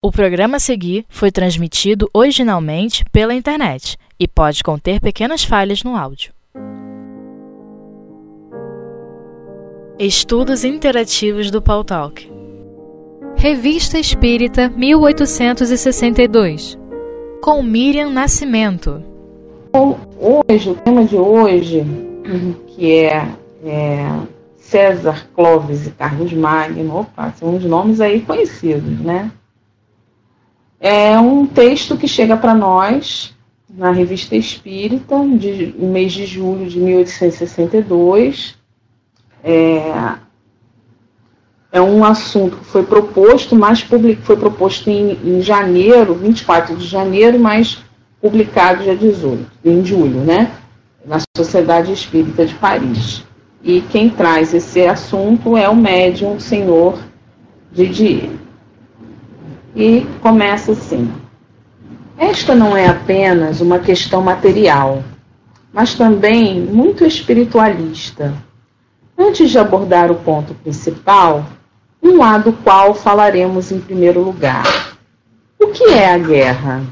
O programa a seguir foi transmitido originalmente pela internet e pode conter pequenas falhas no áudio. Estudos Interativos do Paul Talk. Revista Espírita 1862 Com Miriam Nascimento. Hoje, o tema de hoje, que é, é César Clóvis e Carlos Magno, opa, são uns nomes aí conhecidos, né? É um texto que chega para nós na Revista Espírita, de, no mês de julho de 1862. É, é um assunto que foi proposto, mas public, foi proposto em, em janeiro, 24 de janeiro, mas publicado dia 18, em julho, né? Na Sociedade Espírita de Paris. E quem traz esse assunto é o médium senhor Didier e começa assim: Esta não é apenas uma questão material, mas também muito espiritualista. Antes de abordar o ponto principal, um lado do qual falaremos em primeiro lugar. O que é a guerra?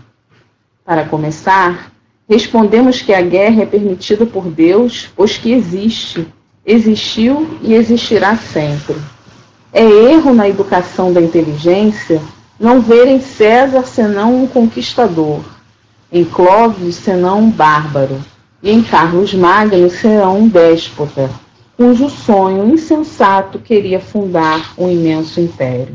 Para começar, respondemos que a guerra é permitida por Deus, pois que existe, existiu e existirá sempre. É erro na educação da inteligência não ver em César senão um conquistador, em Clóvis senão um bárbaro, e em Carlos Magno senão um déspota, cujo sonho insensato queria fundar um imenso império.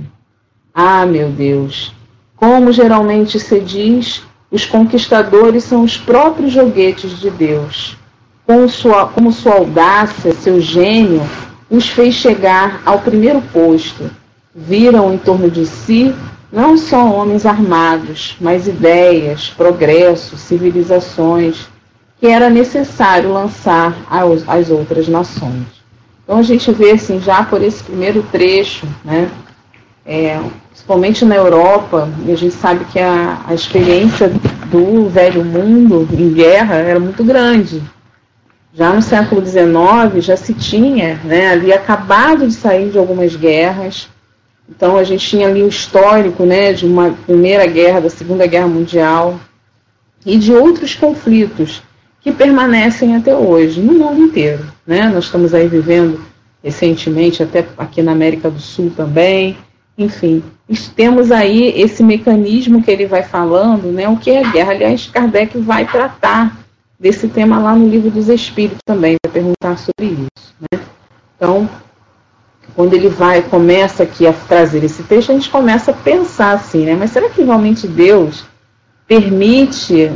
Ah, meu Deus! Como geralmente se diz, os conquistadores são os próprios joguetes de Deus. Como sua, como sua audácia, seu gênio, os fez chegar ao primeiro posto. Viram em torno de si não só homens armados, mas ideias, progresso, civilizações que era necessário lançar às outras nações. Então a gente vê assim já por esse primeiro trecho, né, é, principalmente na Europa, a gente sabe que a, a experiência do velho mundo em guerra era muito grande. Já no século XIX já se tinha, né, ali acabado de sair de algumas guerras, então a gente tinha ali o histórico né, de uma primeira guerra, da Segunda Guerra Mundial e de outros conflitos que permanecem até hoje no mundo inteiro. Né? Nós estamos aí vivendo recentemente, até aqui na América do Sul também, enfim, temos aí esse mecanismo que ele vai falando, né, o que é guerra. Aliás, Kardec vai tratar desse tema lá no livro dos Espíritos também, vai perguntar sobre isso. Né? Então, quando ele vai, começa aqui a trazer esse texto, a gente começa a pensar assim, né? Mas será que realmente Deus permite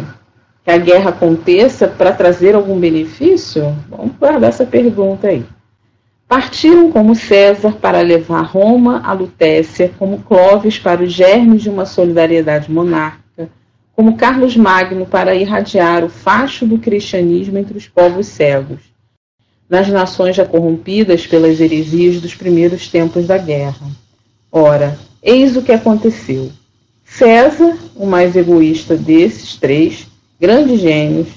que a guerra aconteça para trazer algum benefício? Vamos guardar essa pergunta aí. Partiram como César para levar Roma a Lutécia, como Clóvis para os germes de uma solidariedade monárquica, como Carlos Magno para irradiar o facho do cristianismo entre os povos cegos nas nações já corrompidas pelas heresias dos primeiros tempos da guerra. Ora, eis o que aconteceu. César, o mais egoísta desses três grandes gênios,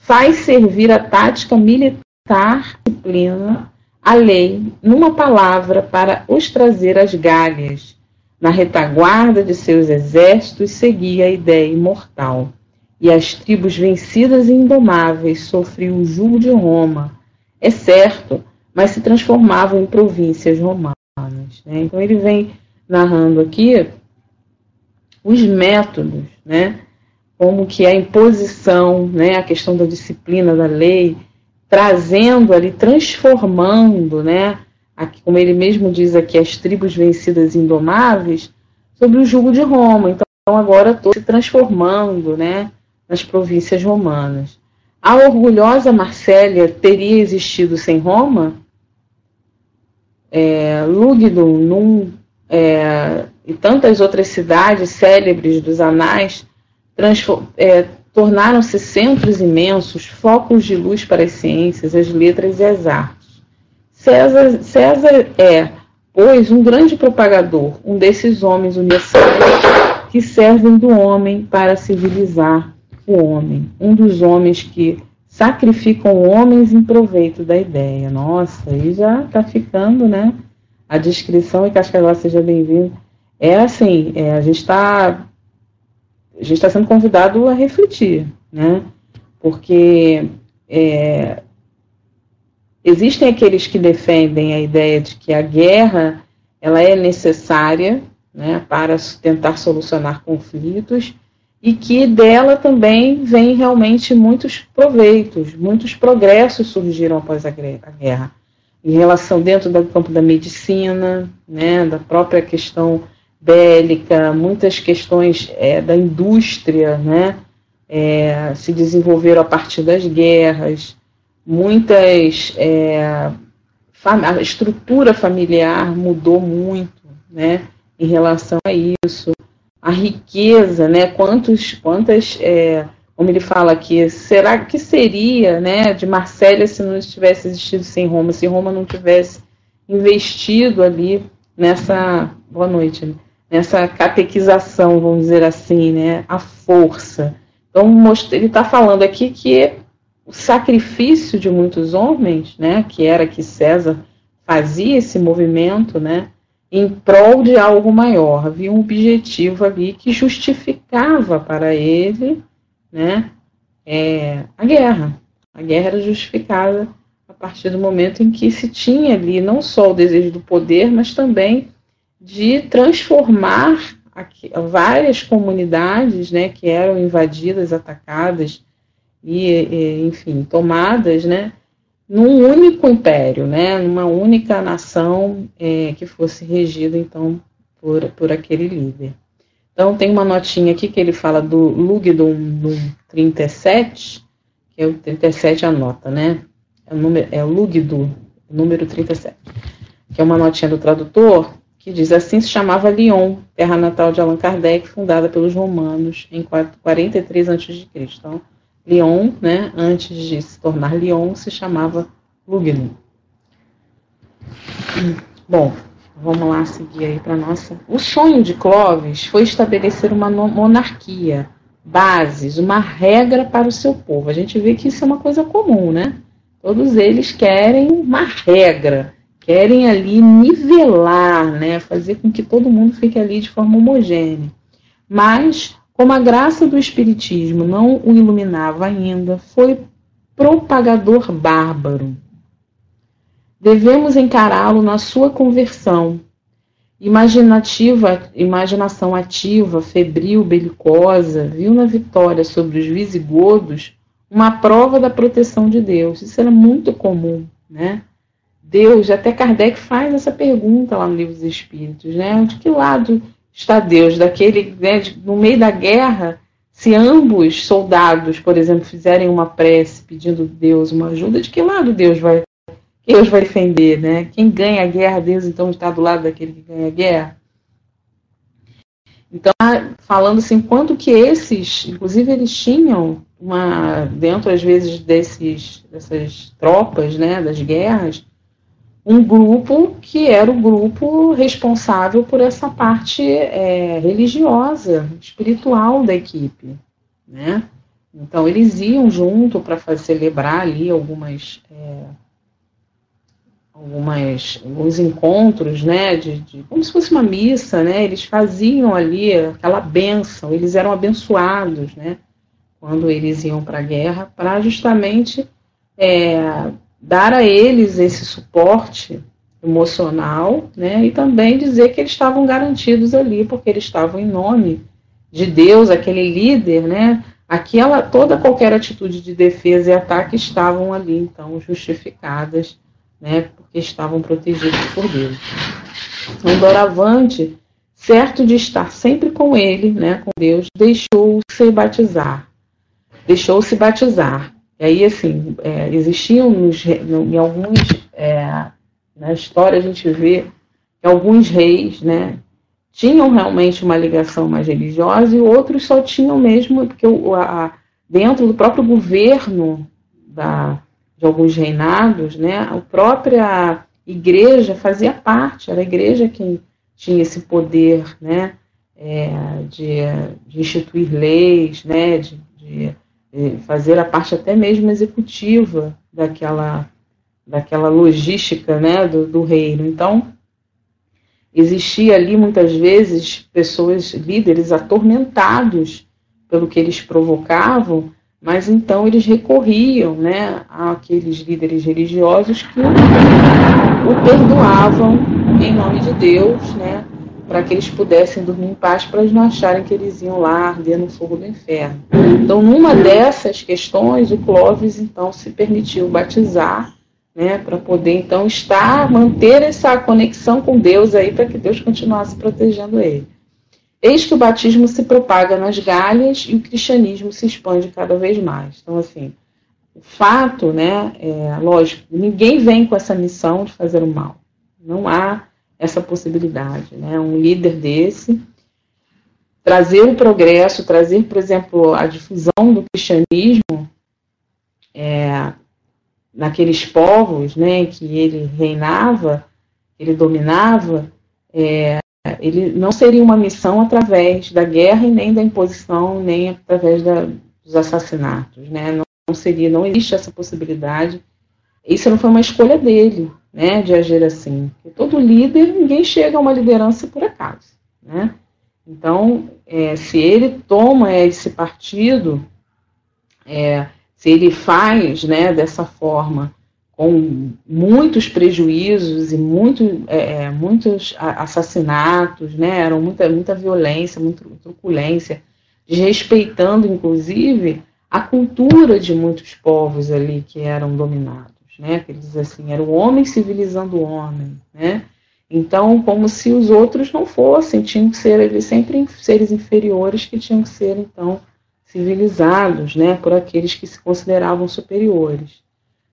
faz servir a tática militar disciplina, a lei, numa palavra, para os trazer às galhas. Na retaguarda de seus exércitos seguia a ideia imortal. E as tribos vencidas e indomáveis sofriam o jugo de Roma, é certo, mas se transformavam em províncias romanas. Né? Então ele vem narrando aqui os métodos, né? como que a imposição, né? a questão da disciplina da lei, trazendo ali, transformando, né? Aqui, como ele mesmo diz aqui, as tribos vencidas indomáveis, sobre o jugo de Roma. Então agora estou se transformando né? nas províncias romanas. A orgulhosa Marsella teria existido sem Roma? É, Lugdunum num, é, e tantas outras cidades célebres dos anais é, tornaram-se centros imensos, focos de luz para as ciências, as letras e as artes. César, César é, pois, um grande propagador, um desses homens universais que servem do homem para civilizar o homem, um dos homens que sacrificam homens em proveito da ideia. Nossa, aí já está ficando, né? A descrição, e Cascavel seja bem-vindo, é assim, é, a gente está a gente está sendo convidado a refletir, né? Porque é, existem aqueles que defendem a ideia de que a guerra ela é necessária né, para tentar solucionar conflitos e que dela também vem realmente muitos proveitos, muitos progressos surgiram após a guerra, em relação dentro do campo da medicina, né, da própria questão bélica, muitas questões é, da indústria, né, é, se desenvolveram a partir das guerras, muitas é, a estrutura familiar mudou muito, né, em relação a isso a riqueza, né? Quantos, quantas, é, como ele fala aqui, será que seria, né, de Marsella se não tivesse existido sem Roma, se Roma não tivesse investido ali nessa, boa noite, né? nessa catequização, vamos dizer assim, né, a força. Então ele está falando aqui que o sacrifício de muitos homens, né, que era que César fazia esse movimento, né, em prol de algo maior. Havia um objetivo ali que justificava para ele né, é, a guerra. A guerra era justificada a partir do momento em que se tinha ali não só o desejo do poder, mas também de transformar aqui, várias comunidades né, que eram invadidas, atacadas e, e enfim, tomadas, né, num único império, né, numa única nação é, que fosse regida então por, por aquele líder. Então tem uma notinha aqui que ele fala do Lugdon do 37, que é o 37 a nota, né? É o, número, é o Lugdo, número 37, que é uma notinha do tradutor que diz assim se chamava Lyon, terra natal de Allan Kardec, fundada pelos romanos em 43 a.C. Então, Lyon, né, antes de se tornar Lyon, se chamava Lugnum. Bom, vamos lá seguir aí para nossa. O sonho de Clovis foi estabelecer uma monarquia, bases, uma regra para o seu povo. A gente vê que isso é uma coisa comum, né? Todos eles querem uma regra, querem ali nivelar, né? Fazer com que todo mundo fique ali de forma homogênea. Mas como a graça do Espiritismo não o iluminava ainda, foi propagador bárbaro. Devemos encará-lo na sua conversão. Imaginativa, imaginação ativa, febril, belicosa, viu na vitória sobre os visigodos uma prova da proteção de Deus. Isso era muito comum, né? Deus, até Kardec faz essa pergunta lá no Livro dos Espíritos, né? De que lado está Deus, daquele, né, no meio da guerra, se ambos soldados, por exemplo, fizerem uma prece pedindo a Deus uma ajuda, de que lado Deus vai, Deus vai defender, né? Quem ganha a guerra, Deus então está do lado daquele que ganha a guerra. Então, falando assim, quanto que esses, inclusive eles tinham uma, dentro às vezes desses, dessas tropas, né, das guerras, um grupo que era o grupo responsável por essa parte é, religiosa, espiritual da equipe, né? Então eles iam junto para celebrar ali algumas, é, algumas, alguns encontros, né? De, de, como se fosse uma missa, né? Eles faziam ali aquela benção, eles eram abençoados, né? Quando eles iam para a guerra, para justamente é, dar a eles esse suporte emocional, né, e também dizer que eles estavam garantidos ali, porque eles estavam em nome de Deus, aquele líder, né, aquela toda qualquer atitude de defesa e ataque estavam ali, então justificadas, né, porque estavam protegidos por Deus. Então, doravante, certo de estar sempre com ele, né, com Deus, deixou-se batizar. Deixou-se batizar. E aí, assim, é, existiam nos, em alguns. É, na história a gente vê que alguns reis, né, tinham realmente uma ligação mais religiosa e outros só tinham mesmo, porque o, a, dentro do próprio governo da, de alguns reinados, né, a própria igreja fazia parte, era a igreja quem tinha esse poder né, é, de, de, instituir leis, né, de, de fazer a parte até mesmo executiva daquela, daquela logística né, do, do reino. Então, existia ali muitas vezes pessoas, líderes atormentados pelo que eles provocavam, mas então eles recorriam né, àqueles líderes religiosos que o perdoavam em nome de Deus, né, para que eles pudessem dormir em paz, para eles não acharem que eles iam lá arder no fogo do inferno. Então, numa dessas questões, o Clóvis então se permitiu batizar, né, para poder então estar, manter essa conexão com Deus aí, para que Deus continuasse protegendo ele. Eis que o batismo se propaga nas galhas e o cristianismo se expande cada vez mais. Então, assim, o fato, né, é, lógico, ninguém vem com essa missão de fazer o mal. Não há essa possibilidade, né? Um líder desse trazer o progresso, trazer, por exemplo, a difusão do cristianismo é, naqueles povos, né, que ele reinava, ele dominava, é, ele não seria uma missão através da guerra e nem da imposição, nem através da, dos assassinatos, né? Não, não seria, não existe essa possibilidade. Isso não foi uma escolha dele, né, de agir assim. Todo líder, ninguém chega a uma liderança por acaso, né? Então, é, se ele toma esse partido, é, se ele faz, né, dessa forma, com muitos prejuízos e muito, é, é muitos assassinatos, né, eram muita, muita violência, muita truculência, desrespeitando, inclusive, a cultura de muitos povos ali que eram dominados né? Que ele diz assim, era o homem civilizando o homem, né? Então, como se os outros não fossem, tinham que ser eles sempre seres inferiores que tinham que ser então civilizados, né, por aqueles que se consideravam superiores.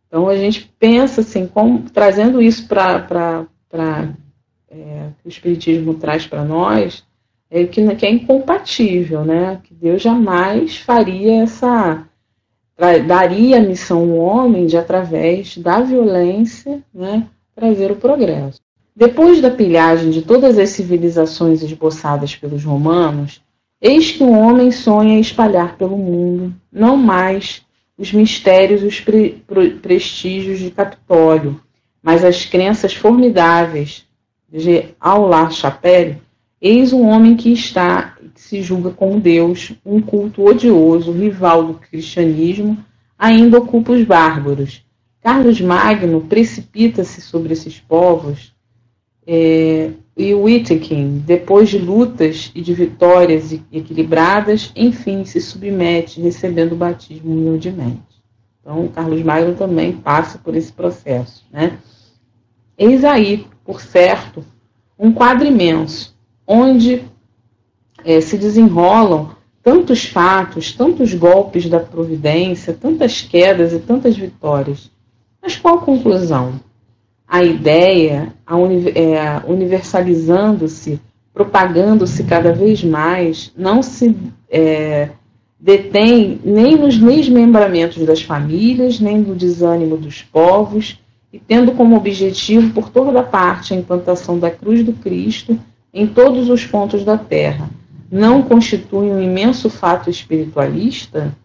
Então a gente pensa assim, como, trazendo isso para é, que o Espiritismo traz para nós, é que, que é incompatível, né? Que Deus jamais faria essa daria a missão ao homem de, através da violência, né, trazer o progresso. Depois da pilhagem de todas as civilizações esboçadas pelos romanos, eis que o homem sonha espalhar pelo mundo, não mais os mistérios e os pre prestígios de Capitólio, mas as crenças formidáveis de Aulá-Chapelle, eis um homem que está se julga como Deus, um culto odioso, rival do cristianismo, ainda ocupa os bárbaros. Carlos Magno precipita-se sobre esses povos é, e Wittekin, depois de lutas e de vitórias equilibradas, enfim se submete, recebendo o batismo humildemente. Então, Carlos Magno também passa por esse processo. Né? Eis aí, por certo, um quadro imenso, onde é, se desenrolam tantos fatos, tantos golpes da providência, tantas quedas e tantas vitórias. Mas qual conclusão? A ideia, a uni é, universalizando-se, propagando-se cada vez mais, não se é, detém nem nos desmembramentos das famílias, nem no desânimo dos povos, e tendo como objetivo, por toda parte, a implantação da cruz do Cristo em todos os pontos da terra não constitui um imenso fato espiritualista?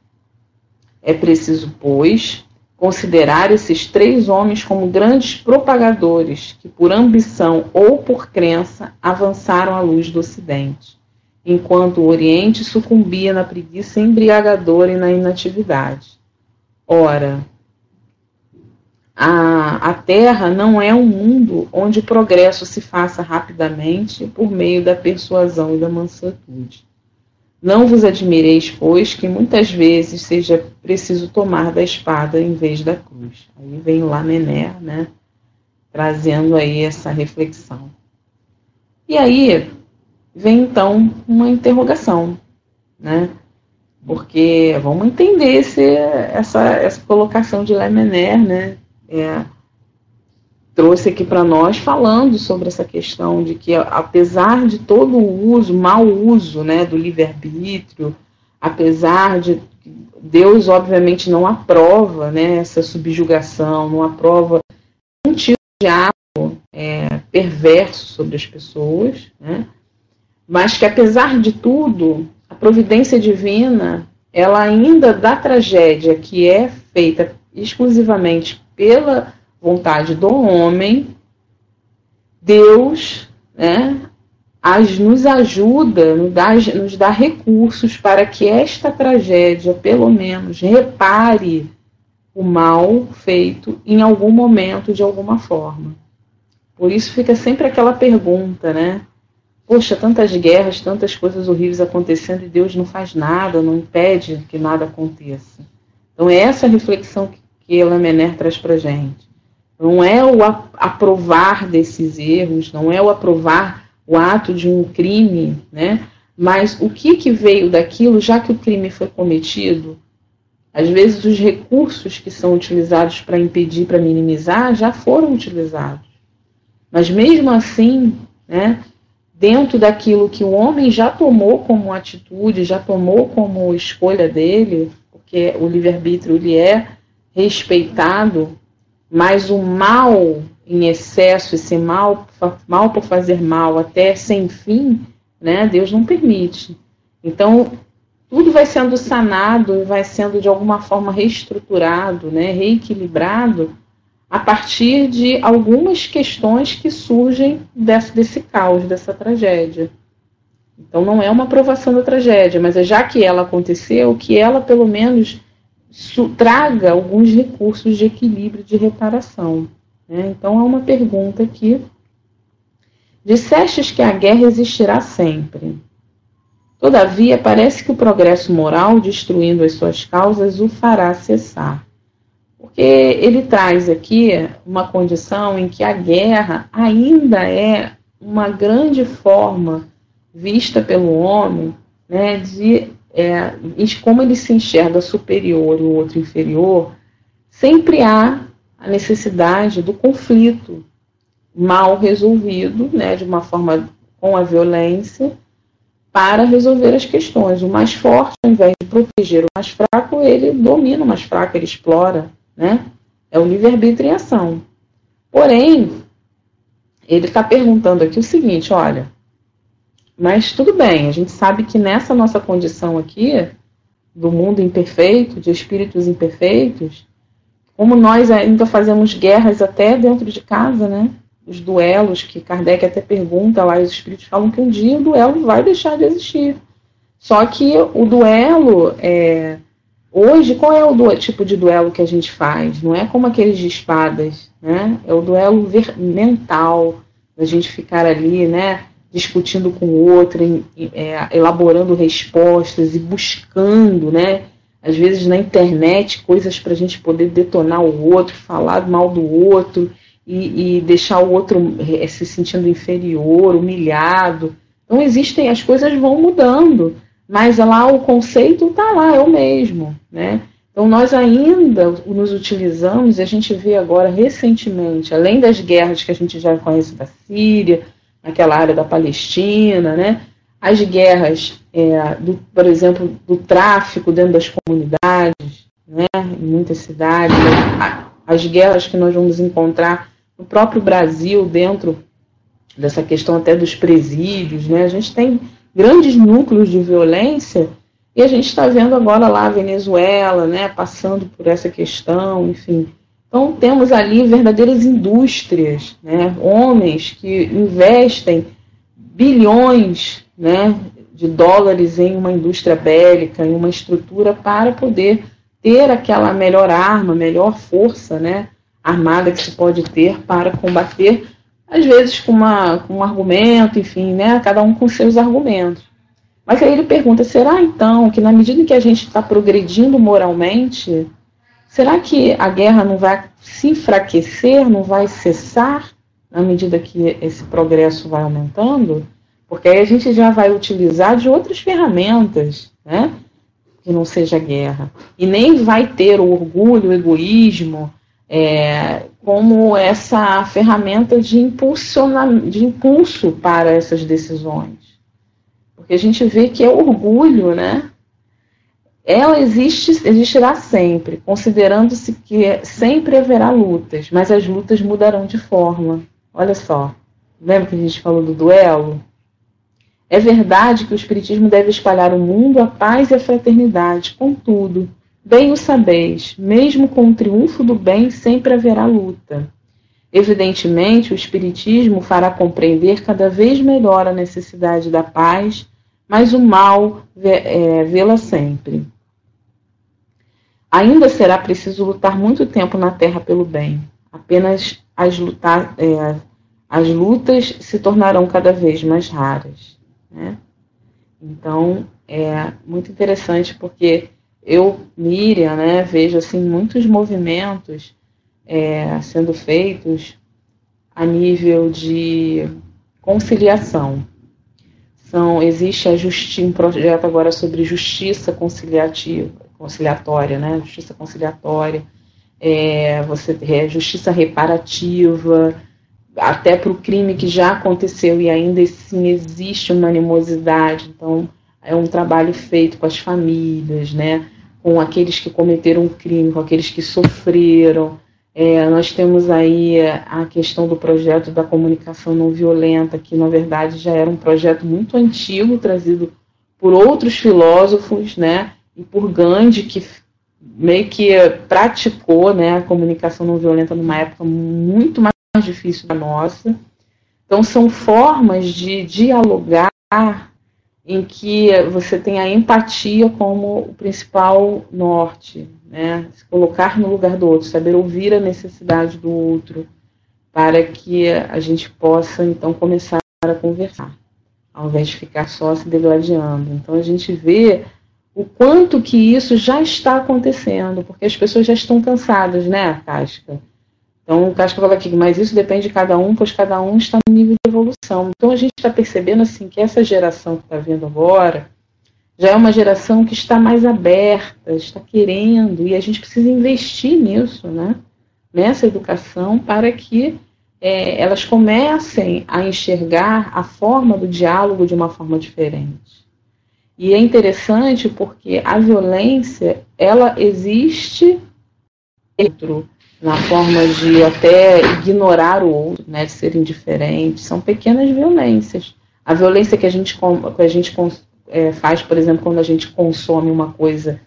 É preciso, pois, considerar esses três homens como grandes propagadores que, por ambição ou por crença, avançaram à luz do Ocidente, enquanto o Oriente sucumbia na preguiça embriagadora e na inatividade. Ora, a, a Terra não é um mundo onde o progresso se faça rapidamente por meio da persuasão e da mansuetude. Não vos admireis, pois, que muitas vezes seja preciso tomar da espada em vez da cruz. Aí vem lá Mené, né, trazendo aí essa reflexão. E aí vem então uma interrogação, né? Porque vamos entender esse, essa, essa colocação de Lemener, né? É, trouxe aqui para nós falando sobre essa questão de que, apesar de todo o uso, mau uso né, do livre-arbítrio, apesar de Deus, obviamente, não aprova né, essa subjugação, não aprova um tipo de ato é, perverso sobre as pessoas, né, mas que, apesar de tudo, a providência divina, ela ainda da tragédia que é feita exclusivamente pela vontade do homem, Deus né, as, nos ajuda, nos dá, nos dá recursos para que esta tragédia, pelo menos, repare o mal feito em algum momento, de alguma forma. Por isso fica sempre aquela pergunta, né? Poxa, tantas guerras, tantas coisas horríveis acontecendo e Deus não faz nada, não impede que nada aconteça. Então, é essa reflexão que Elamener traz para gente. Não é o aprovar desses erros, não é o aprovar o ato de um crime, né? Mas o que, que veio daquilo, já que o crime foi cometido? Às vezes os recursos que são utilizados para impedir, para minimizar, já foram utilizados. Mas mesmo assim, né, dentro daquilo que o homem já tomou como atitude, já tomou como escolha dele, porque o livre-arbítrio é respeitado, mas o mal em excesso, esse mal, mal por fazer mal até sem fim, né, Deus não permite. Então, tudo vai sendo sanado vai sendo de alguma forma reestruturado, né, reequilibrado a partir de algumas questões que surgem desse, desse caos, dessa tragédia. Então não é uma aprovação da tragédia, mas é já que ela aconteceu, que ela pelo menos traga alguns recursos de equilíbrio, de reparação. Né? Então, há uma pergunta aqui. Dissestes que a guerra existirá sempre. Todavia, parece que o progresso moral, destruindo as suas causas, o fará cessar. Porque ele traz aqui uma condição em que a guerra ainda é uma grande forma vista pelo homem né, de é, como ele se enxerga superior e o outro inferior, sempre há a necessidade do conflito mal resolvido, né, de uma forma com a violência, para resolver as questões. O mais forte, ao invés de proteger o mais fraco, ele domina o mais fraco, ele explora, né? É o livre-arbítrio em ação. Porém, ele está perguntando aqui o seguinte: olha, mas tudo bem, a gente sabe que nessa nossa condição aqui, do mundo imperfeito, de espíritos imperfeitos, como nós ainda fazemos guerras até dentro de casa, né? Os duelos, que Kardec até pergunta lá, os espíritos falam que um dia o duelo vai deixar de existir. Só que o duelo, é, hoje, qual é o tipo de duelo que a gente faz? Não é como aqueles de espadas, né? É o duelo mental, a gente ficar ali, né? Discutindo com o outro, é, elaborando respostas e buscando, né? às vezes na internet, coisas para a gente poder detonar o outro, falar mal do outro e, e, deixar o outro eh, se sentindo inferior, humilhado. Então existem, as coisas vão mudando, mas lá o conceito está lá, é o mesmo. Né? Então nós ainda nos utilizamos, e a gente vê agora recentemente, além das guerras que a gente já conhece da Síria, naquela área da Palestina, né? as guerras, é, do, por exemplo, do tráfico dentro das comunidades, né, em muitas cidades, as guerras que nós vamos encontrar no próprio Brasil, dentro dessa questão até dos presídios, né, a gente tem grandes núcleos de violência e a gente está vendo agora lá a Venezuela, né, passando por essa questão, enfim. Então temos ali verdadeiras indústrias, né, homens que investem bilhões né, de dólares em uma indústria bélica, em uma estrutura para poder ter aquela melhor arma, melhor força né, armada que se pode ter para combater, às vezes com, uma, com um argumento, enfim, né, cada um com seus argumentos. Mas aí ele pergunta: será então que na medida que a gente está progredindo moralmente, será que a guerra não vai se enfraquecer, não vai cessar na medida que esse progresso vai aumentando? Porque aí a gente já vai utilizar de outras ferramentas, né? Que não seja guerra. E nem vai ter o orgulho, o egoísmo, é, como essa ferramenta de, de impulso para essas decisões. Porque a gente vê que é orgulho, né? Ela existe, existirá sempre, considerando-se que sempre haverá lutas, mas as lutas mudarão de forma. Olha só, lembra que a gente falou do duelo? É verdade que o Espiritismo deve espalhar o mundo a paz e a fraternidade, contudo, bem o sabeis, mesmo com o triunfo do bem sempre haverá luta. Evidentemente, o Espiritismo fará compreender cada vez melhor a necessidade da paz, mas o mal é, vê-la sempre. Ainda será preciso lutar muito tempo na terra pelo bem. Apenas as, lutar, é, as lutas se tornarão cada vez mais raras. Né? Então, é muito interessante porque eu, Miriam, né, vejo assim muitos movimentos é, sendo feitos a nível de conciliação. São, existe a justi um projeto agora sobre justiça conciliativa, conciliatória, né? Justiça conciliatória, é, você é, justiça reparativa, até para o crime que já aconteceu e ainda assim existe uma animosidade. Então, é um trabalho feito com as famílias, né? Com aqueles que cometeram o crime, com aqueles que sofreram. É, nós temos aí a questão do projeto da comunicação não violenta, que na verdade já era um projeto muito antigo, trazido por outros filósofos, né, e por Gandhi, que meio que praticou né, a comunicação não violenta numa época muito mais difícil da nossa. Então, são formas de dialogar em que você tem a empatia como o principal norte, né? Se colocar no lugar do outro, saber ouvir a necessidade do outro, para que a gente possa então começar a conversar, ao invés de ficar só se degladiando. Então a gente vê o quanto que isso já está acontecendo, porque as pessoas já estão cansadas, né, Casca? Então o Casca fala aqui, mas isso depende de cada um, pois cada um está no nível de evolução. Então a gente está percebendo assim que essa geração que está vindo agora, já é uma geração que está mais aberta, está querendo, e a gente precisa investir nisso, né? nessa educação, para que é, elas comecem a enxergar a forma do diálogo de uma forma diferente. E é interessante porque a violência, ela existe dentro, na forma de até ignorar o outro, né, de ser indiferente, são pequenas violências. A violência que a gente, que a gente é, faz, por exemplo, quando a gente consome uma coisa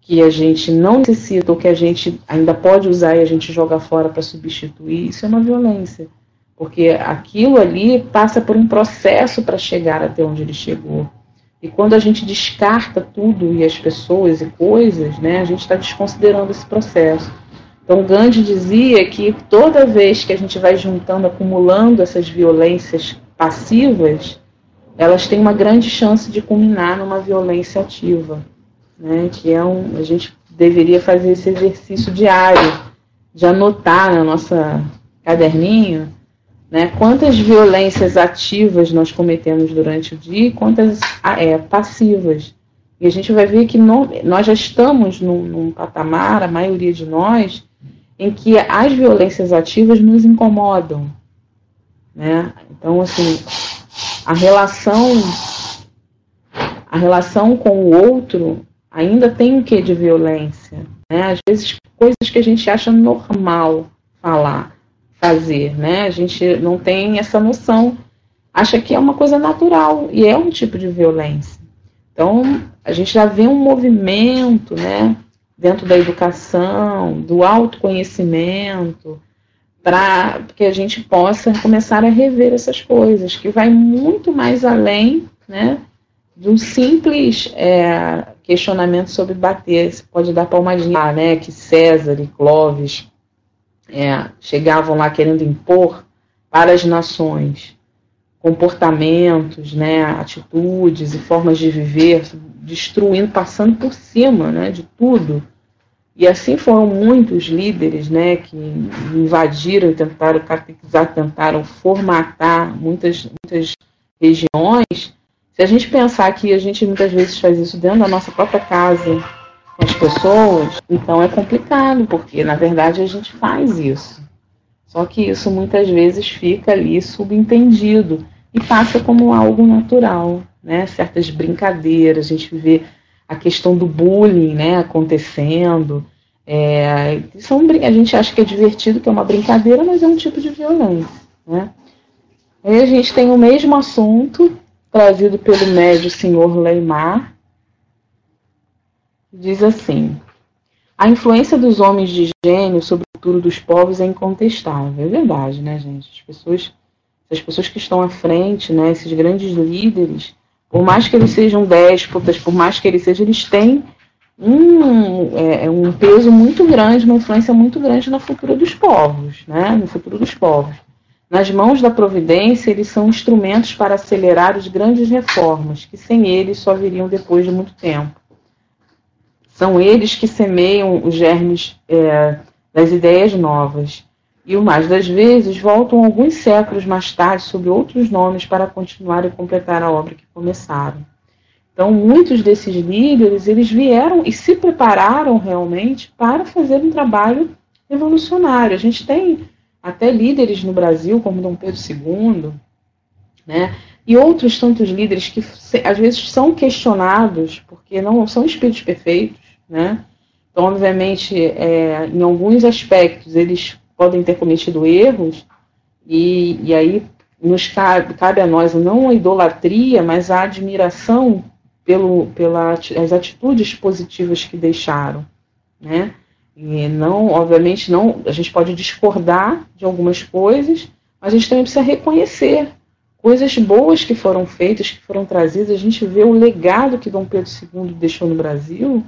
que a gente não necessita ou que a gente ainda pode usar e a gente joga fora para substituir, isso é uma violência. Porque aquilo ali passa por um processo para chegar até onde ele chegou. E quando a gente descarta tudo e as pessoas e coisas, né, a gente está desconsiderando esse processo. Então, Gandhi dizia que toda vez que a gente vai juntando, acumulando essas violências passivas, elas têm uma grande chance de culminar numa violência ativa, né? Que é um, a gente deveria fazer esse exercício diário de anotar na nossa caderninho, né? Quantas violências ativas nós cometemos durante o dia e quantas ah, é, passivas. E a gente vai ver que no, nós já estamos num, num patamar, a maioria de nós, em que as violências ativas nos incomodam, né? Então, assim, a relação a relação com o outro ainda tem um quê de violência. Né? Às vezes, coisas que a gente acha normal falar, fazer. Né? A gente não tem essa noção, acha que é uma coisa natural e é um tipo de violência. Então, a gente já vê um movimento né, dentro da educação, do autoconhecimento, para que a gente possa começar a rever essas coisas, que vai muito mais além né, do simples é, questionamento sobre bater. Você pode dar palmadinha, né, que César e Clovis é, chegavam lá querendo impor para as nações comportamentos, né, atitudes e formas de viver, destruindo, passando por cima né, de tudo e assim foram muitos líderes né, que invadiram, tentaram catequizar, tentaram formatar muitas, muitas regiões. Se a gente pensar que a gente muitas vezes faz isso dentro da nossa própria casa, as pessoas, então é complicado, porque na verdade a gente faz isso. Só que isso muitas vezes fica ali subentendido e passa como algo natural, né? Certas brincadeiras, a gente vê a questão do bullying né, acontecendo. É, são, a gente acha que é divertido, que é uma brincadeira, mas é um tipo de violência. Né? Aí a gente tem o mesmo assunto, trazido pelo médio senhor Leimar, diz assim: A influência dos homens de gênio sobre o futuro dos povos é incontestável. É verdade, né, gente? As pessoas, as pessoas que estão à frente, né, esses grandes líderes, por mais que eles sejam déspotas, por mais que eles sejam, eles têm um, é, é, um peso muito grande, uma influência muito grande no futuro dos povos, né? no futuro dos povos. Nas mãos da providência, eles são instrumentos para acelerar as grandes reformas, que sem eles só viriam depois de muito tempo. São eles que semeiam os germes é, das ideias novas. E o mais das vezes voltam alguns séculos mais tarde sob outros nomes para continuar e completar a obra que começaram. Então, muitos desses líderes, eles vieram e se prepararam realmente para fazer um trabalho revolucionário. A gente tem até líderes no Brasil, como Dom Pedro II, né? E outros tantos líderes que às vezes são questionados porque não são espíritos perfeitos, né? Então, obviamente, é, em alguns aspectos eles podem ter cometido erros e, e aí nos cabe, cabe a nós não a idolatria, mas a admiração pelo, pelas atitudes positivas que deixaram, né? E não, obviamente, não, a gente pode discordar de algumas coisas, mas a gente também precisa reconhecer coisas boas que foram feitas, que foram trazidas. A gente vê o legado que Dom Pedro II deixou no Brasil,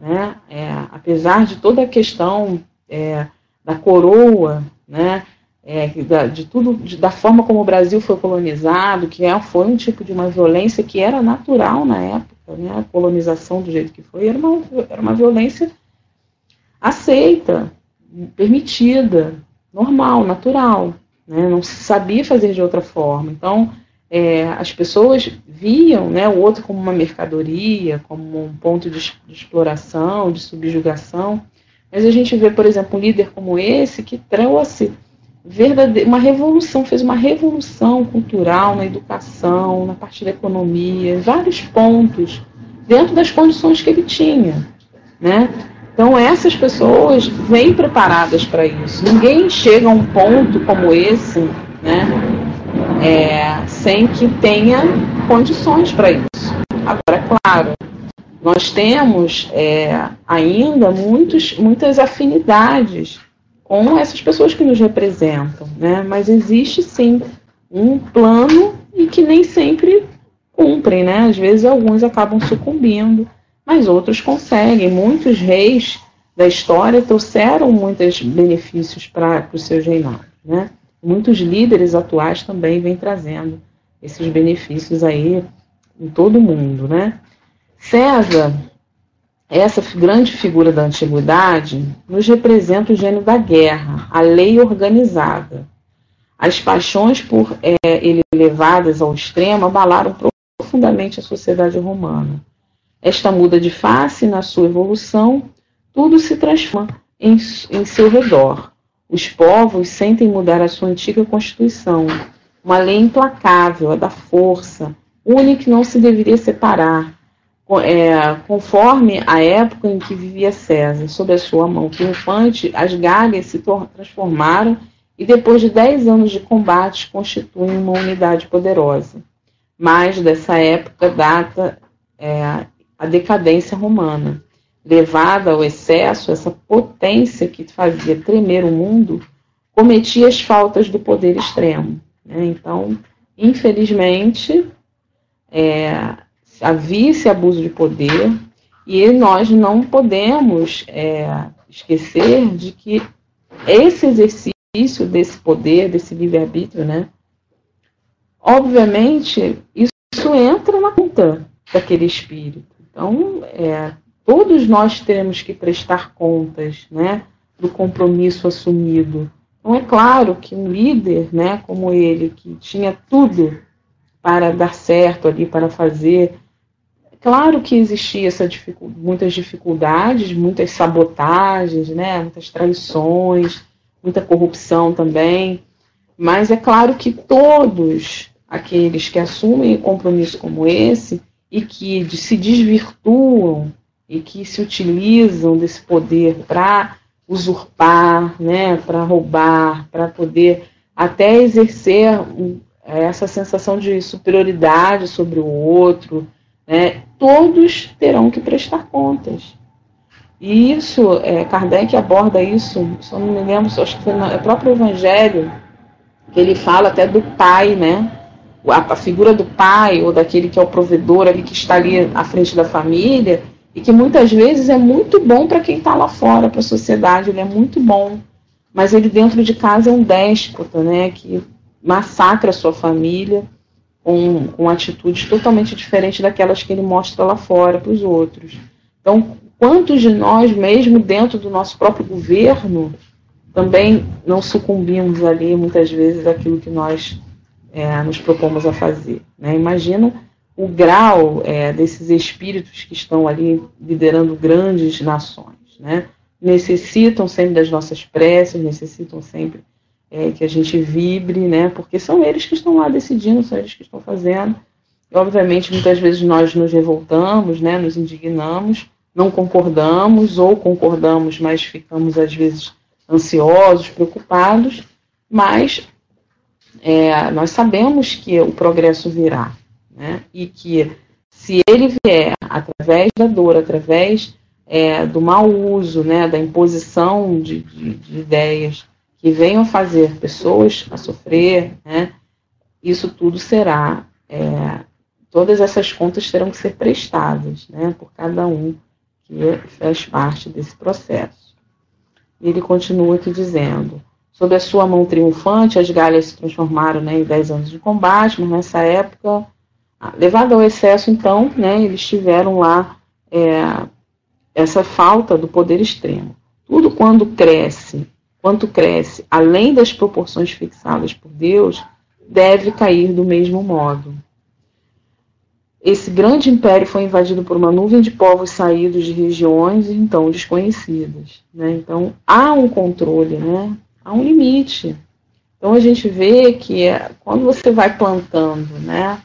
né? É, apesar de toda a questão é, da coroa, né? é, da, de tudo, de, da forma como o Brasil foi colonizado, que é, foi um tipo de uma violência que era natural na época, né, a colonização do jeito que foi, era uma, era uma violência aceita, permitida, normal, natural, né, não se sabia fazer de outra forma. Então, é, as pessoas viam né, o outro como uma mercadoria, como um ponto de, de exploração, de subjugação, mas a gente vê, por exemplo, um líder como esse que trouxe verdade uma revolução, fez uma revolução cultural na educação, na parte da economia, em vários pontos, dentro das condições que ele tinha. Né? Então, essas pessoas vêm preparadas para isso. Ninguém chega a um ponto como esse né, é, sem que tenha condições para isso. Agora, claro, nós temos é, ainda muitos, muitas afinidades com essas pessoas que nos representam, né? Mas existe sim um plano e que nem sempre cumprem, né? Às vezes alguns acabam sucumbindo, mas outros conseguem. Muitos reis da história trouxeram muitos benefícios para os seus reinados, né? Muitos líderes atuais também vêm trazendo esses benefícios aí em todo o mundo, né? César essa grande figura da antiguidade nos representa o gênio da guerra, a lei organizada. As paixões por é, ele levadas ao extremo abalaram profundamente a sociedade romana. Esta muda de face na sua evolução, tudo se transforma em, em seu redor. Os povos sentem mudar a sua antiga constituição, uma lei implacável, a da força, única que não se deveria separar, é, conforme a época em que vivia César, sob a sua mão triunfante, as galhas se transformaram e, depois de dez anos de combate, constituem uma unidade poderosa. Mas dessa época data é, a decadência romana. Levada ao excesso, essa potência que fazia tremer o mundo cometia as faltas do poder extremo. Né? Então, infelizmente, é, havia esse abuso de poder e nós não podemos é, esquecer de que esse exercício desse poder, desse livre-arbítrio, né, obviamente, isso entra na conta daquele espírito. Então, é, todos nós temos que prestar contas né, do compromisso assumido. Então, é claro que um líder né, como ele, que tinha tudo para dar certo ali, para fazer Claro que existia essa dificu muitas dificuldades, muitas sabotagens, né, muitas traições, muita corrupção também, mas é claro que todos aqueles que assumem um compromisso como esse e que se desvirtuam e que se utilizam desse poder para usurpar, né, para roubar, para poder até exercer essa sensação de superioridade sobre o outro, né, todos terão que prestar contas. E isso, é, Kardec aborda isso, só não me lembro, acho que foi no próprio Evangelho, que ele fala até do pai, né? A, a, figura do pai ou daquele que é o provedor ali que está ali à frente da família e que muitas vezes é muito bom para quem está lá fora, para a sociedade, ele é muito bom, mas ele dentro de casa é um déspota, né? Que massacra a sua família com, com atitudes totalmente diferentes daquelas que ele mostra lá fora para os outros. Então, quantos de nós, mesmo dentro do nosso próprio governo, também não sucumbimos ali muitas vezes àquilo que nós é, nos propomos a fazer. Né? Imagina o grau é, desses espíritos que estão ali liderando grandes nações. Né? Necessitam sempre das nossas preces, necessitam sempre é, que a gente vibre, né? porque são eles que estão lá decidindo, são eles que estão fazendo. E, obviamente, muitas vezes nós nos revoltamos, né? nos indignamos, não concordamos ou concordamos, mas ficamos às vezes ansiosos, preocupados, mas é, nós sabemos que o progresso virá, né? E que se ele vier através da dor, através é, do mau uso, né, da imposição de, de, de, ideias que venham fazer pessoas a sofrer, né, isso tudo será, é, todas essas contas terão que ser prestadas, né, por cada um que faz parte desse processo. Ele continua aqui dizendo: Sob a sua mão triunfante, as galhas se transformaram né, em 10 anos de combate, mas nessa época, levado ao excesso, então, né, eles tiveram lá é, essa falta do poder extremo. Tudo quando cresce, quanto cresce além das proporções fixadas por Deus, deve cair do mesmo modo esse grande império foi invadido por uma nuvem de povos saídos de regiões então desconhecidas. Né? Então há um controle, né? há um limite. Então a gente vê que é, quando você vai plantando né,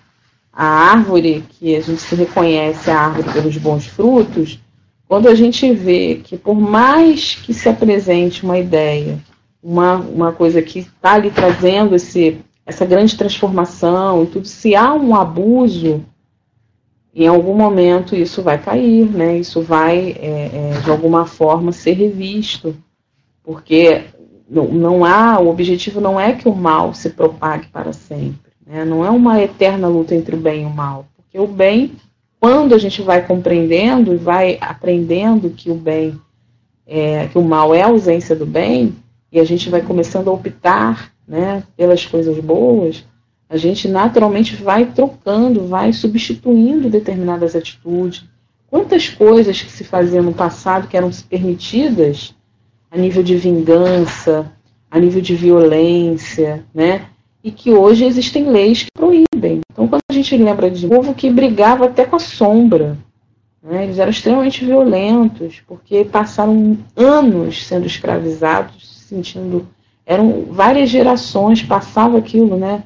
a árvore, que a gente se reconhece a árvore pelos bons frutos, quando a gente vê que por mais que se apresente uma ideia, uma, uma coisa que está ali trazendo esse, essa grande transformação e tudo, se há um abuso em algum momento isso vai cair, né? Isso vai, é, é, de alguma forma, ser revisto, porque não, não, há, o objetivo não é que o mal se propague para sempre, né? Não é uma eterna luta entre o bem e o mal, porque o bem, quando a gente vai compreendendo e vai aprendendo que o bem, é, que o mal é a ausência do bem, e a gente vai começando a optar, né, pelas coisas boas, a gente naturalmente vai trocando, vai substituindo determinadas atitudes. Quantas coisas que se faziam no passado que eram permitidas a nível de vingança, a nível de violência, né? E que hoje existem leis que proíbem. Então, quando a gente lembra de um povo que brigava até com a sombra, né? eles eram extremamente violentos, porque passaram anos sendo escravizados, sentindo. Eram várias gerações, passava aquilo, né?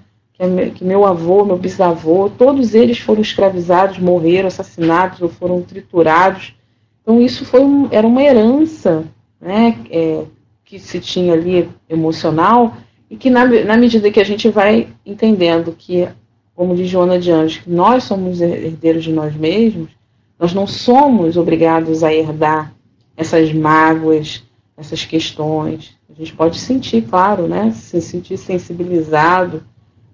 que meu avô, meu bisavô, todos eles foram escravizados, morreram, assassinados ou foram triturados. Então isso foi um, era uma herança né, é, que se tinha ali emocional e que na, na medida que a gente vai entendendo que, como diz Joana de Anjos, nós somos herdeiros de nós mesmos, nós não somos obrigados a herdar essas mágoas, essas questões. A gente pode sentir, claro, né, se sentir sensibilizado,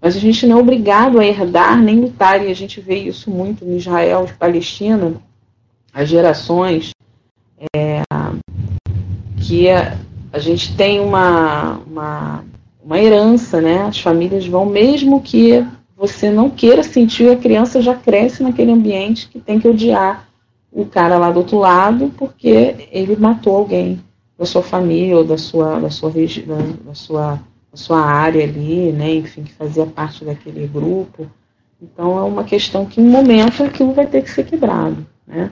mas a gente não é obrigado a herdar nem lutar, e a gente vê isso muito no Israel, Palestina, as gerações, é, que a, a, gente tem uma, uma, uma herança, né? As famílias vão, mesmo que você não queira sentir, a criança já cresce naquele ambiente que tem que odiar o cara lá do outro lado porque ele matou alguém da sua família ou da sua, da sua, da, da sua a sua área ali, né, enfim, que fazia parte daquele grupo. Então é uma questão que em um momento aquilo vai ter que ser quebrado. Né?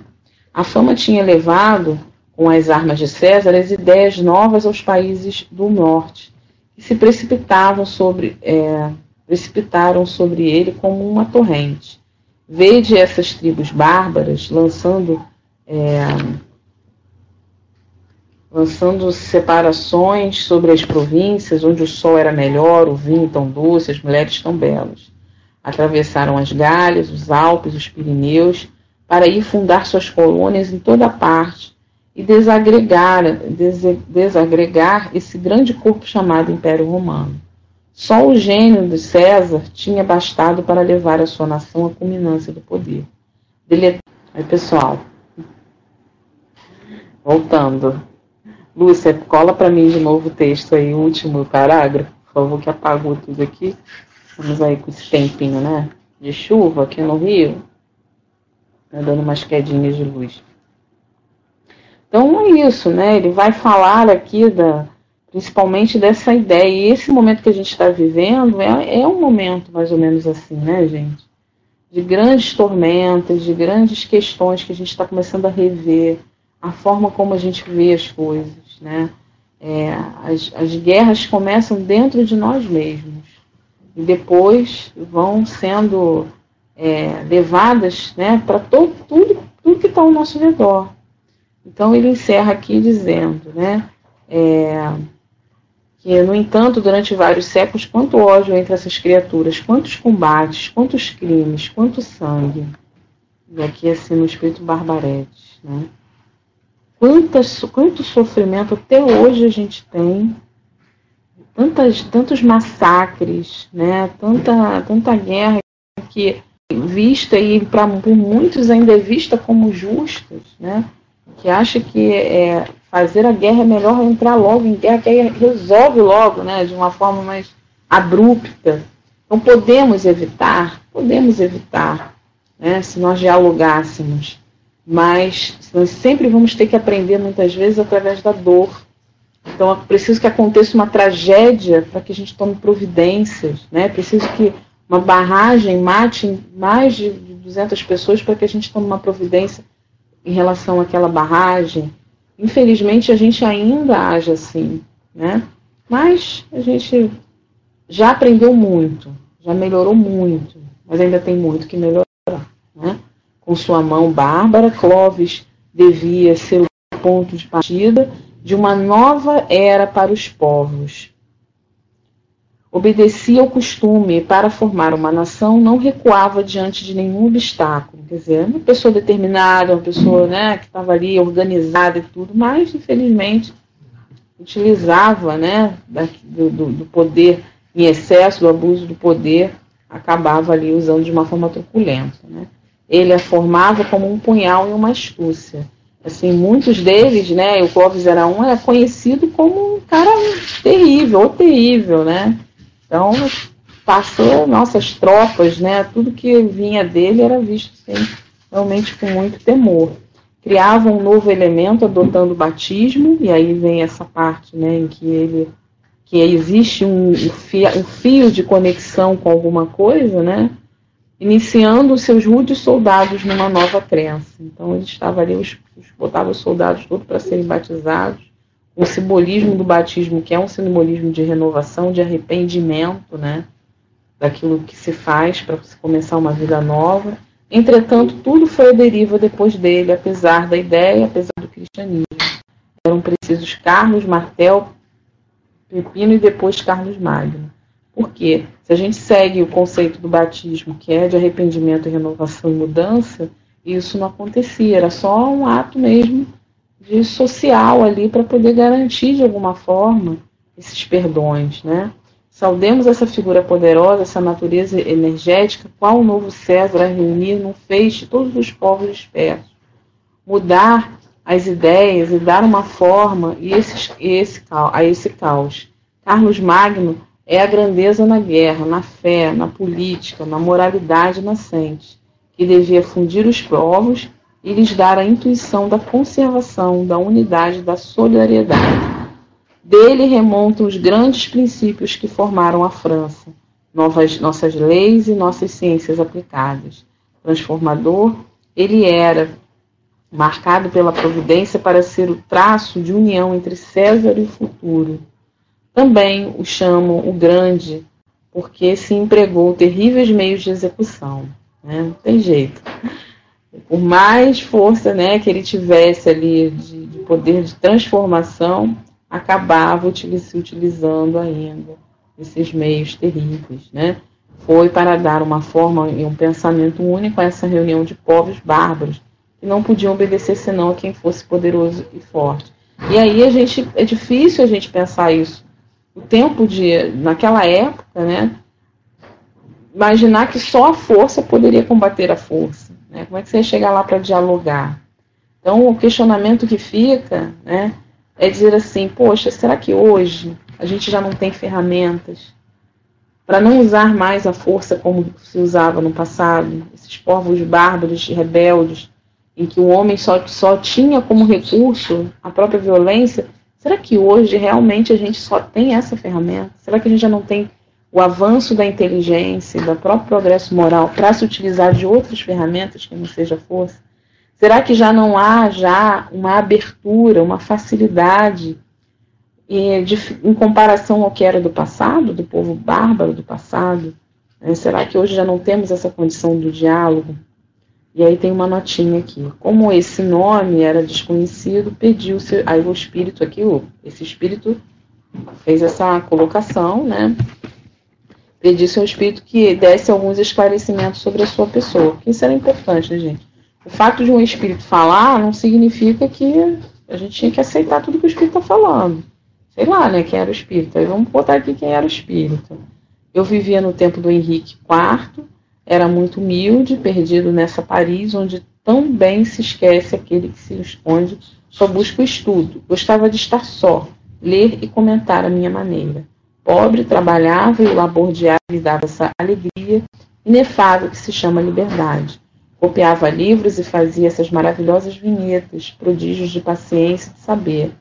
A fama tinha levado, com as armas de César, as ideias novas aos países do norte, que se precipitavam sobre, é, precipitaram sobre ele como uma torrente. Vede essas tribos bárbaras lançando é, lançando separações sobre as províncias onde o sol era melhor, o vinho tão doce, as mulheres tão belas. Atravessaram as Galhas, os Alpes, os Pirineus, para ir fundar suas colônias em toda parte, e desagregar, desagregar esse grande corpo chamado Império Romano. Só o gênio de César tinha bastado para levar a sua nação à culminância do poder. Dele... Aí, pessoal, voltando. Lúcia, cola para mim de novo o texto aí, o último parágrafo, por favor, que apagou tudo aqui. Vamos aí com esse tempinho, né? De chuva aqui no Rio. Tá dando umas quedinhas de luz. Então é isso, né? Ele vai falar aqui da, principalmente dessa ideia. E esse momento que a gente está vivendo é, é um momento mais ou menos assim, né, gente? De grandes tormentas, de grandes questões que a gente está começando a rever, a forma como a gente vê as coisas, né? É, as, as guerras começam dentro de nós mesmos e depois vão sendo é, levadas né, para tudo, tudo que está ao nosso redor. Então ele encerra aqui dizendo, né? É, que, no entanto, durante vários séculos, quanto ódio entre essas criaturas, quantos combates, quantos crimes, quanto sangue. E aqui assim no Espírito Barbarete, né? Quantas, quanto sofrimento até hoje a gente tem, tantas, tantos massacres, né? tanta, tanta guerra que vista e para muitos ainda é vista como justas, né? Que acha que é, fazer a guerra é melhor entrar logo em guerra, que aí resolve logo, né, de uma forma mais abrupta. Então podemos evitar, podemos evitar, né, se nós dialogássemos, mas nós sempre vamos ter que aprender muitas vezes através da dor. Então é preciso que aconteça uma tragédia para que a gente tome providências, né? Preciso que uma barragem mate mais de 200 pessoas para que a gente tome uma providência em relação àquela barragem. Infelizmente, a gente ainda age assim, né? Mas a gente já aprendeu muito, já melhorou muito, mas ainda tem muito que melhorar, né? Com sua mão bárbara, Clovis devia ser o ponto de partida de uma nova era para os povos, obedecia ao costume para formar uma nação, não recuava diante de nenhum obstáculo. Quer dizer, uma pessoa determinada, uma pessoa né, que estava ali organizada e tudo, mas, infelizmente, utilizava né, do, do, poder em excesso, do abuso do poder, acabava ali usando de uma forma truculenta. Né? Ele a formava como um punhal e uma astúcia. Assim, muitos deles, né, o Clóvis era um, era conhecido como um cara terrível, ou terrível, né? Então, passou nossas tropas, né? Tudo que vinha dele era visto assim, realmente com muito temor. Criava um novo elemento adotando o batismo, e aí vem essa parte né, em que ele que existe um, um, fio, um fio de conexão com alguma coisa, né? Iniciando os seus rudes soldados numa nova crença. Então ele estava ali, os, os, botava os soldados todos para serem batizados, o simbolismo do batismo, que é um simbolismo de renovação, de arrependimento, né? Daquilo que se faz para se começar uma vida nova. Entretanto, tudo foi a deriva depois dele, apesar da ideia, apesar do cristianismo. Eram precisos Carlos, Martel, Pepino e depois Carlos Magno. Por quê? Se a gente segue o conceito do batismo, que é de arrependimento, renovação e mudança, isso não acontecia, era só um ato mesmo de social ali para poder garantir de alguma forma esses perdões, né? Saudemos essa figura poderosa, essa natureza energética, qual o novo César a reunir num feixe todos os povos dispersos. Mudar as ideias e dar uma forma e esse, esse, a esse caos. Carlos Magno é a grandeza na guerra, na fé, na política, na moralidade nascente, que devia fundir os povos e lhes dar a intuição da conservação, da unidade, da solidariedade. Dele remontam os grandes princípios que formaram a França, novas, nossas leis e nossas ciências aplicadas. Transformador, ele era marcado pela providência para ser o traço de união entre César e o futuro. Também o chamam o Grande, porque se empregou terríveis meios de execução. Né? Não tem jeito por mais força né, que ele tivesse ali de, de poder de transformação, acabava se utilizando ainda esses meios terríveis. Né? Foi para dar uma forma e um pensamento único a essa reunião de povos bárbaros, e não podiam obedecer senão a quem fosse poderoso e forte. E aí a gente é difícil a gente pensar isso. O tempo de naquela época, né? Imaginar que só a força poderia combater a força. Né? Como é que você ia chegar lá para dialogar? Então o questionamento que fica, né? É dizer assim, poxa, será que hoje a gente já não tem ferramentas para não usar mais a força como se usava no passado? Esses povos bárbaros, rebeldes, em que o homem só, só tinha como recurso a própria violência, será que hoje realmente a gente só tem essa ferramenta? Será que a gente já não tem o avanço da inteligência, do próprio progresso moral para se utilizar de outras ferramentas que não seja força? Será que já não há já uma abertura, uma facilidade de, em comparação ao que era do passado, do povo bárbaro do passado? Né? Será que hoje já não temos essa condição do diálogo? E aí tem uma notinha aqui. Como esse nome era desconhecido, pediu-se. Aí o espírito aqui, esse espírito fez essa colocação, né? Pediu-se ao espírito que desse alguns esclarecimentos sobre a sua pessoa. Porque isso era importante, né, gente? O fato de um espírito falar não significa que a gente tinha que aceitar tudo que o espírito está falando. Sei lá, né? Quem era o espírito. Aí vamos botar aqui quem era o espírito. Eu vivia no tempo do Henrique IV era muito humilde, perdido nessa Paris, onde tão bem se esquece aquele que se esconde, só busca o estudo. Gostava de estar só, ler e comentar a minha maneira. Pobre, trabalhava e o labor diário lhe dava essa alegria inefável que se chama liberdade. Copiava livros e fazia essas maravilhosas vinhetas, prodígios de paciência e de saber,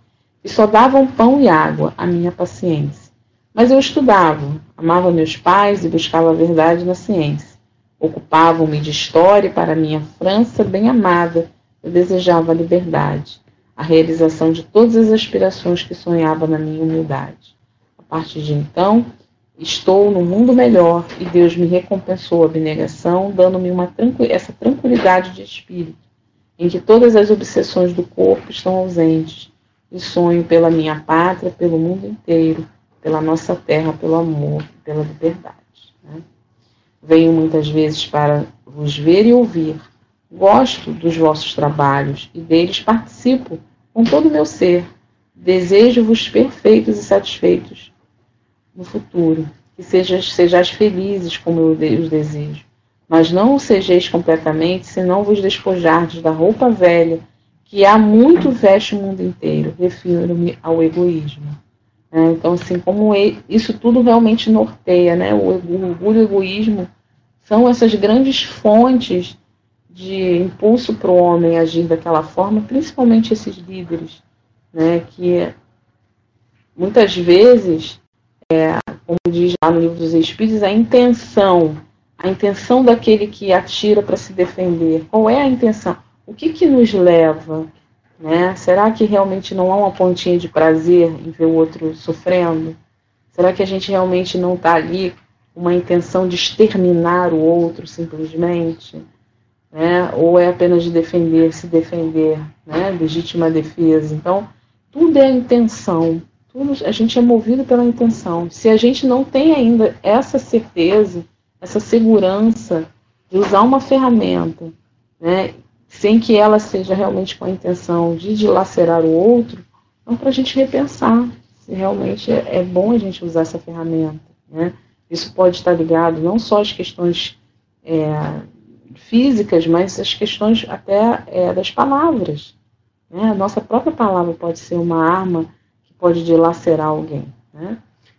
e só davam pão e água à minha paciência. Mas eu estudava, amava meus pais e buscava a verdade na ciência. Ocupavam-me de história e para minha França bem amada eu desejava a liberdade, a realização de todas as aspirações que sonhava na minha humildade. Partir de então, estou no mundo melhor e Deus me recompensou a abnegação, dando-me tranqu essa tranquilidade de espírito, em que todas as obsessões do corpo estão ausentes, e sonho pela minha pátria, pelo mundo inteiro, pela nossa terra, pelo amor, pela liberdade. Né? Venho muitas vezes para vos ver e ouvir. Gosto dos vossos trabalhos e deles participo com todo o meu ser. Desejo-vos perfeitos e satisfeitos no futuro. Que sejais, sejais felizes como eu os desejo. Mas não o sejeis completamente, se não vos despojardes da roupa velha que há muito veste o mundo inteiro. Refiro-me ao egoísmo. É, então, assim, como isso tudo realmente norteia, né? O orgulho e o egoísmo são essas grandes fontes de impulso para o homem agir daquela forma, principalmente esses líderes, né? Que muitas vezes, é, como diz lá no livro dos Espíritos, a intenção, a intenção daquele que atira para se defender, qual é a intenção? O que, que nos leva né? Será que realmente não há uma pontinha de prazer em ver o outro sofrendo? Será que a gente realmente não está ali com uma intenção de exterminar o outro simplesmente? Né? Ou é apenas de defender, se defender, né? legítima defesa? Então, tudo é intenção. Tudo, a gente é movido pela intenção. Se a gente não tem ainda essa certeza, essa segurança de usar uma ferramenta né, sem que ela seja realmente com a intenção de dilacerar o outro, então para a gente repensar se realmente é, é, bom a gente usar essa ferramenta. Né? Isso pode estar ligado não só às questões é, físicas, mas às questões até é, das palavras. Né? A nossa própria palavra pode ser uma arma pode dilacerar alguém. Né?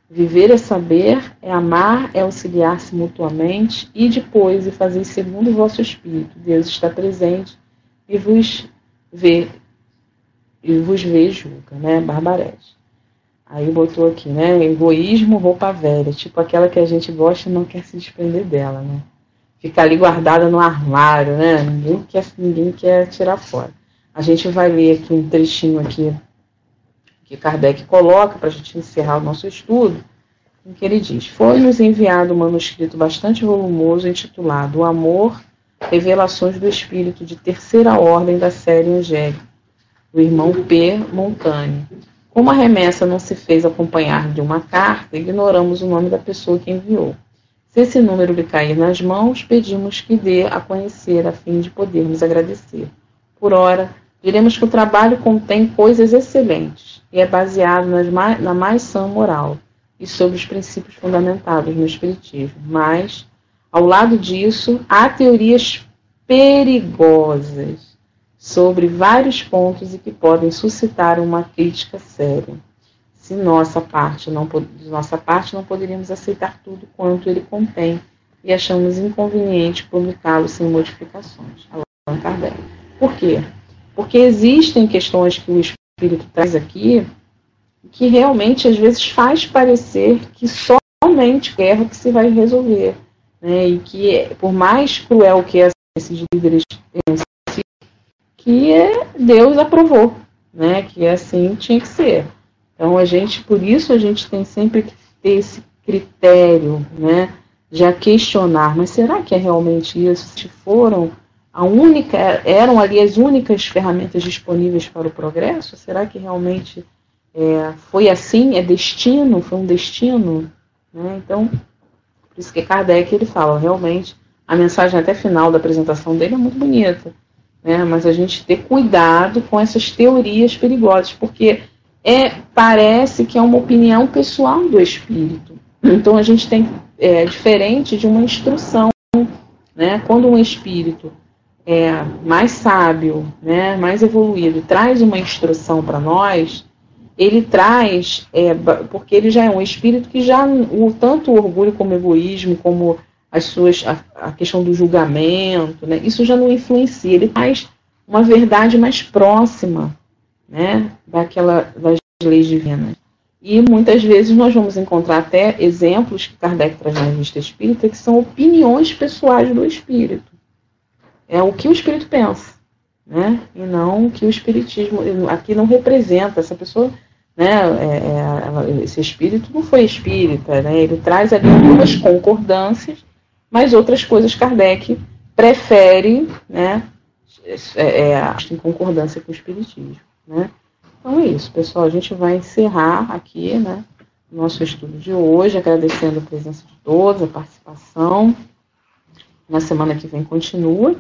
Viver é saber, é amar, é auxiliar-se mutuamente e depois e fazer segundo o vosso espírito. Deus está presente e vos vê, e vos vê julga, né? Barbarese. Aí botou aqui, né? Egoísmo, roupa velha, tipo aquela que a gente gosta e não quer se desprender dela, né? Fica ali guardada no armário, né? Ninguém quer, ninguém quer tirar fora. A gente vai ler aqui um trechinho aqui que Kardec coloca para a gente encerrar o nosso estudo, em que ele diz: Foi-nos enviado um manuscrito bastante volumoso intitulado O Amor Revelações do Espírito de Terceira Ordem da série Angélica, do irmão P. Montani. Como a remessa não se fez acompanhar de uma carta, ignoramos o nome da pessoa que enviou. Se esse número lhe cair nas mãos, pedimos que dê a conhecer a fim de podermos agradecer. Por ora, diremos que o trabalho contém coisas excelentes e é baseado mais, na mais sã moral e sobre os princípios fundamentados no Espiritismo. Mas, ao lado disso, há teorias perigosas sobre vários pontos e que podem suscitar uma crítica séria. Se nossa parte não, de nossa parte não poderíamos aceitar tudo quanto ele contém e achamos inconveniente publicá-lo sem modificações. Allan Kardec. Por quê? Porque existem questões que o Espírito traz aqui que realmente às vezes faz parecer que somente guerra que se vai resolver. Né? E que, por mais cruel que esses líderes que Deus aprovou, né? que assim tinha que ser. Então a gente, por isso a gente tem sempre que ter esse critério, né? Já questionar, mas será que é realmente isso? Se foram a única, eram ali as únicas ferramentas disponíveis para o progresso? Será que realmente é, foi assim? É destino? Foi um destino? Né? Então, por isso que Kardec ele fala, realmente, a mensagem até final da apresentação dele é muito bonita, né? mas a gente ter cuidado com essas teorias perigosas, porque é, parece que é uma opinião pessoal do espírito. Então a gente tem é, diferente de uma instrução, né? Quando um espírito é mais sábio, né, mais evoluído, traz uma instrução para nós, ele traz, é, porque ele já é um espírito que já o tanto o orgulho como o egoísmo, como as suas a, a questão do julgamento, né, isso já não influencia. Ele traz uma verdade mais próxima né, daquela, das leis divinas. E muitas vezes nós vamos encontrar até exemplos que Kardec traz na revista espírita, que são opiniões pessoais do espírito. É o que o espírito pensa, né? E não o que o espiritismo aqui não representa. Essa pessoa, né? É, é, esse espírito não foi espírita, né? Ele traz ali algumas concordâncias, mas outras coisas Kardec prefere, né? É, é, em concordância com o espiritismo, né? Então é isso, pessoal. A gente vai encerrar aqui, né? Nosso estudo de hoje, agradecendo a presença de todos, a participação. Na semana que vem continua.